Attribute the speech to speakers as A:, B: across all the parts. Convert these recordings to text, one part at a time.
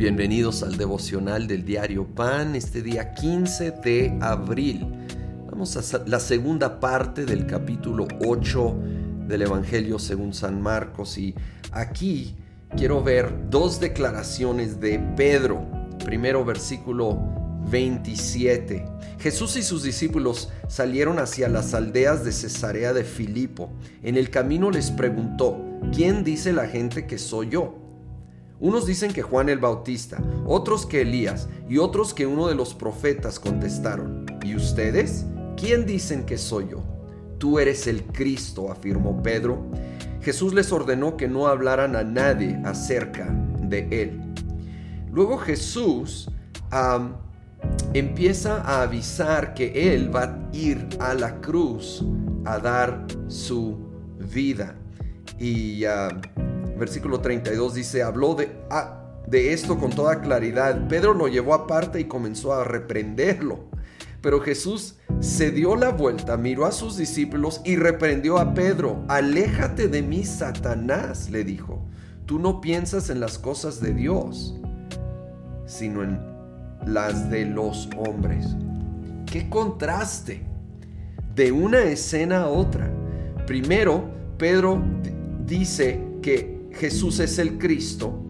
A: Bienvenidos al devocional del diario Pan, este día 15 de abril. Vamos a la segunda parte del capítulo 8 del Evangelio según San Marcos y aquí quiero ver dos declaraciones de Pedro. Primero versículo 27. Jesús y sus discípulos salieron hacia las aldeas de Cesarea de Filipo. En el camino les preguntó, ¿quién dice la gente que soy yo? Unos dicen que Juan el Bautista, otros que Elías y otros que uno de los profetas contestaron. ¿Y ustedes? ¿Quién dicen que soy yo? Tú eres el Cristo, afirmó Pedro. Jesús les ordenó que no hablaran a nadie acerca de él. Luego Jesús empieza a avisar que él va a ir a la cruz a dar su vida. Y versículo 32 dice, habló de, de esto con toda claridad. Pedro lo llevó aparte y comenzó a reprenderlo. Pero Jesús se dio la vuelta, miró a sus discípulos y reprendió a Pedro. Aléjate de mí, Satanás, le dijo. Tú no piensas en las cosas de Dios, sino en las de los hombres. ¡Qué contraste! De una escena a otra. Primero, Pedro dice que Jesús es el Cristo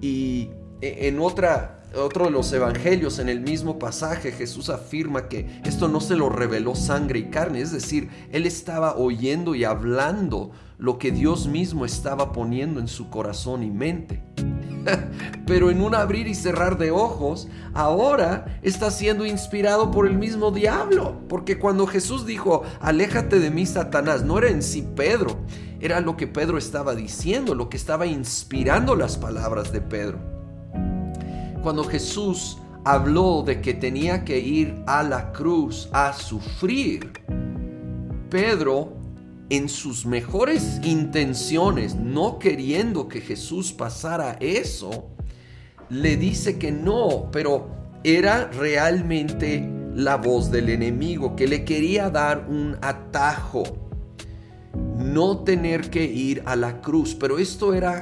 A: y e, en otra, otro de los evangelios, en el mismo pasaje, Jesús afirma que esto no se lo reveló sangre y carne, es decir, él estaba oyendo y hablando lo que Dios mismo estaba poniendo en su corazón y mente. Pero en un abrir y cerrar de ojos, ahora está siendo inspirado por el mismo diablo. Porque cuando Jesús dijo, aléjate de mí, Satanás, no era en sí Pedro, era lo que Pedro estaba diciendo, lo que estaba inspirando las palabras de Pedro. Cuando Jesús habló de que tenía que ir a la cruz a sufrir, Pedro en sus mejores intenciones, no queriendo que Jesús pasara eso, le dice que no, pero era realmente la voz del enemigo que le quería dar un atajo no tener que ir a la cruz. Pero esto era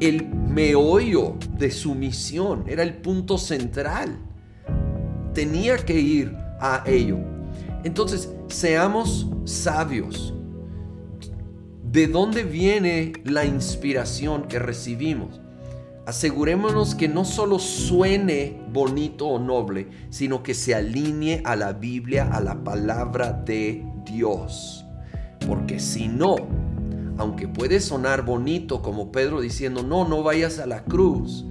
A: el meollo de su misión, era el punto central. Tenía que ir a ello. Entonces, seamos sabios. ¿De dónde viene la inspiración que recibimos? Asegurémonos que no solo suene bonito o noble, sino que se alinee a la Biblia, a la palabra de Dios. Porque si no, aunque puede sonar bonito como Pedro diciendo, no, no vayas a la cruz,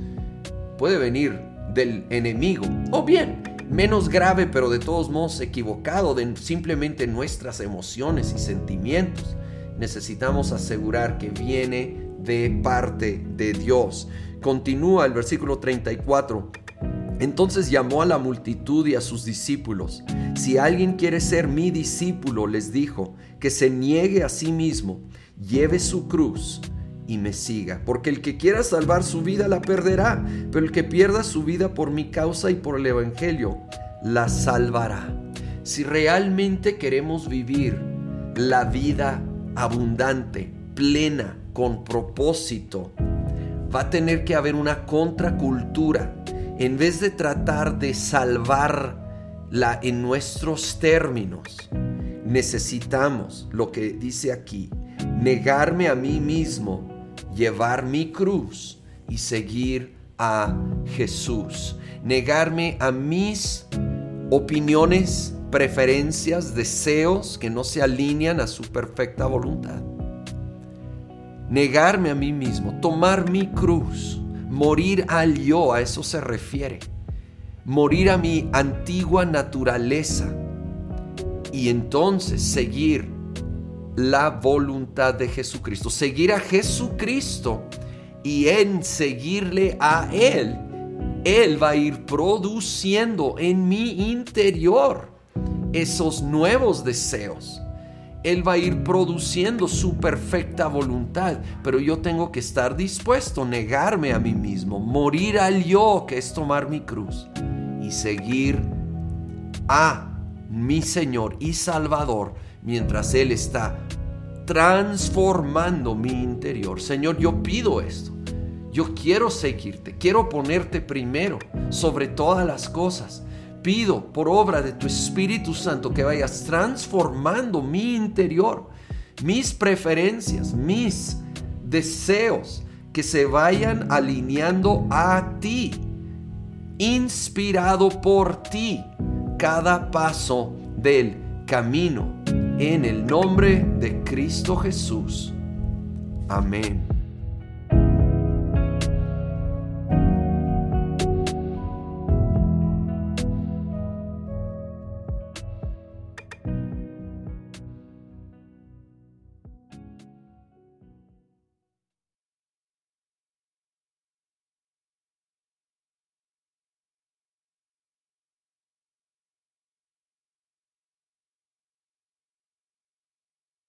A: puede venir del enemigo. O bien, menos grave, pero de todos modos equivocado, de simplemente nuestras emociones y sentimientos. Necesitamos asegurar que viene de parte de Dios. Continúa el versículo 34. Entonces llamó a la multitud y a sus discípulos. Si alguien quiere ser mi discípulo, les dijo, que se niegue a sí mismo, lleve su cruz y me siga. Porque el que quiera salvar su vida la perderá, pero el que pierda su vida por mi causa y por el Evangelio, la salvará. Si realmente queremos vivir la vida abundante, plena, con propósito, va a tener que haber una contracultura en vez de tratar de salvarla en nuestros términos, necesitamos lo que dice aquí, negarme a mí mismo, llevar mi cruz y seguir a Jesús. Negarme a mis opiniones, preferencias, deseos que no se alinean a su perfecta voluntad. Negarme a mí mismo, tomar mi cruz Morir al yo, a eso se refiere. Morir a mi antigua naturaleza y entonces seguir la voluntad de Jesucristo. Seguir a Jesucristo y en seguirle a Él, Él va a ir produciendo en mi interior esos nuevos deseos él va a ir produciendo su perfecta voluntad, pero yo tengo que estar dispuesto a negarme a mí mismo, morir al yo, que es tomar mi cruz, y seguir a mi Señor y Salvador mientras Él está transformando mi interior. Señor, yo pido esto. Yo quiero seguirte, quiero ponerte primero sobre todas las cosas. Pido por obra de tu Espíritu Santo que vayas transformando mi interior, mis preferencias, mis deseos, que se vayan alineando a ti, inspirado por ti, cada paso del camino, en el nombre de Cristo Jesús. Amén.